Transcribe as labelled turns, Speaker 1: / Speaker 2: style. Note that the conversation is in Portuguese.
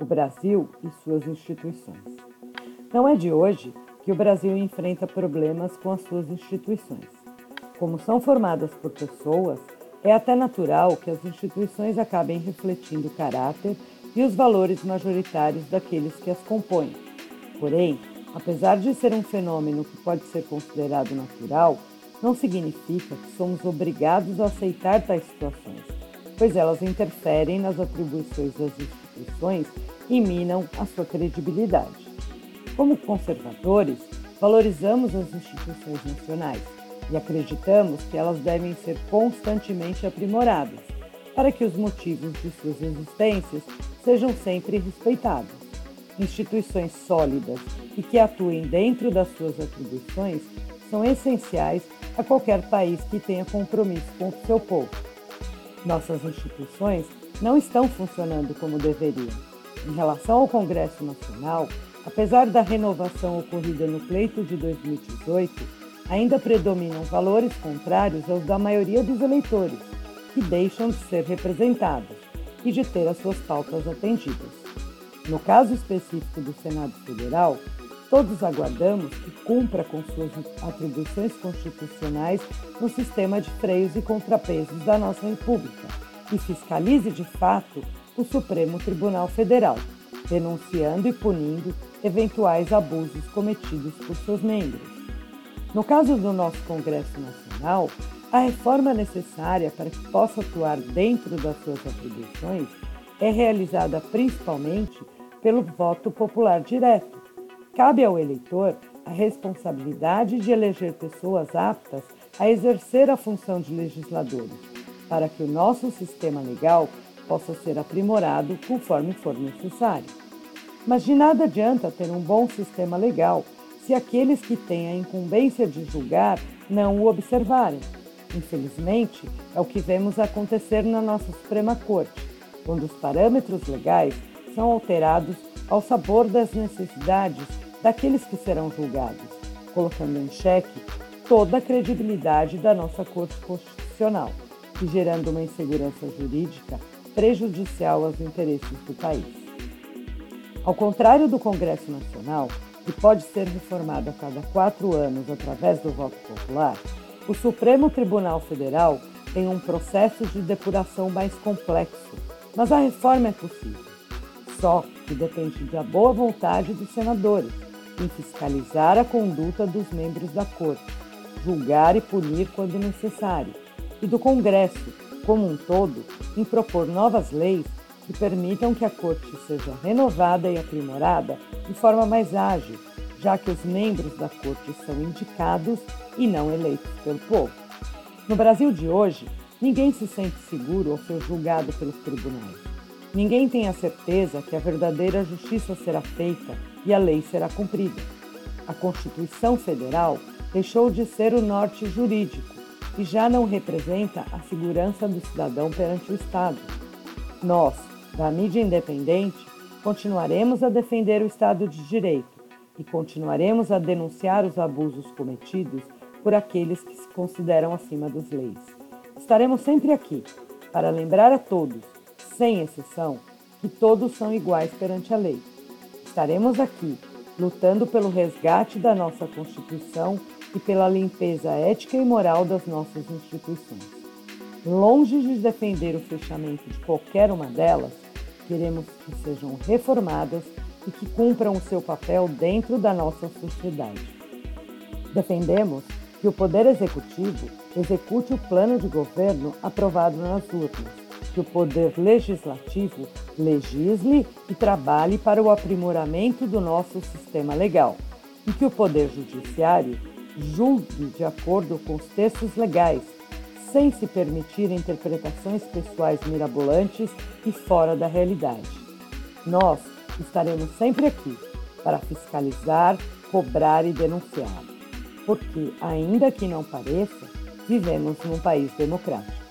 Speaker 1: o Brasil e suas instituições. Não é de hoje que o Brasil enfrenta problemas com as suas instituições. Como são formadas por pessoas, é até natural que as instituições acabem refletindo o caráter e os valores majoritários daqueles que as compõem. Porém, apesar de ser um fenômeno que pode ser considerado natural, não significa que somos obrigados a aceitar tais situações, pois elas interferem nas atribuições das instituições e minam a sua credibilidade. Como conservadores, valorizamos as instituições nacionais e acreditamos que elas devem ser constantemente aprimoradas para que os motivos de suas existências sejam sempre respeitados. Instituições sólidas e que atuem dentro das suas atribuições são essenciais a qualquer país que tenha compromisso com o seu povo. Nossas instituições não estão funcionando como deveriam. Em relação ao Congresso Nacional, apesar da renovação ocorrida no pleito de 2018, ainda predominam valores contrários aos da maioria dos eleitores, que deixam de ser representados e de ter as suas pautas atendidas. No caso específico do Senado Federal, todos aguardamos que cumpra com suas atribuições constitucionais no sistema de freios e contrapesos da nossa República e fiscalize de fato o Supremo Tribunal Federal, denunciando e punindo eventuais abusos cometidos por seus membros. No caso do nosso Congresso Nacional, a reforma necessária para que possa atuar dentro das suas atribuições é realizada principalmente pelo voto popular direto. Cabe ao eleitor a responsabilidade de eleger pessoas aptas a exercer a função de legisladores, para que o nosso sistema legal possa ser aprimorado conforme for necessário. Mas de nada adianta ter um bom sistema legal se aqueles que têm a incumbência de julgar não o observarem. Infelizmente, é o que vemos acontecer na nossa Suprema Corte, quando os parâmetros legais são alterados ao sabor das necessidades daqueles que serão julgados, colocando em xeque toda a credibilidade da nossa Corte Constitucional e gerando uma insegurança jurídica prejudicial aos interesses do país. Ao contrário do Congresso Nacional, que pode ser reformado a cada quatro anos através do voto popular, o Supremo Tribunal Federal tem um processo de depuração mais complexo, mas a reforma é possível. Só que depende da boa vontade dos senadores em fiscalizar a conduta dos membros da Corte, julgar e punir quando necessário, e do Congresso, como um todo, em propor novas leis que permitam que a Corte seja renovada e aprimorada de forma mais ágil, já que os membros da Corte são indicados e não eleitos pelo povo. No Brasil de hoje, ninguém se sente seguro ao ser julgado pelos tribunais. Ninguém tem a certeza que a verdadeira justiça será feita e a lei será cumprida. A Constituição Federal deixou de ser o norte jurídico e já não representa a segurança do cidadão perante o Estado. Nós, da mídia independente, continuaremos a defender o Estado de Direito e continuaremos a denunciar os abusos cometidos por aqueles que se consideram acima das leis. Estaremos sempre aqui para lembrar a todos, sem exceção, que todos são iguais perante a lei. Estaremos aqui lutando pelo resgate da nossa Constituição e pela limpeza ética e moral das nossas instituições. Longe de defender o fechamento de qualquer uma delas, queremos que sejam reformadas e que cumpram o seu papel dentro da nossa sociedade. Defendemos que o Poder Executivo execute o plano de governo aprovado nas urnas, que o Poder Legislativo legisle e trabalhe para o aprimoramento do nosso sistema legal, e que o Poder Judiciário julgue de acordo com os textos legais, sem se permitir interpretações pessoais mirabolantes e fora da realidade. Nós estaremos sempre aqui para fiscalizar, cobrar e denunciar, porque, ainda que não pareça, vivemos num país democrático.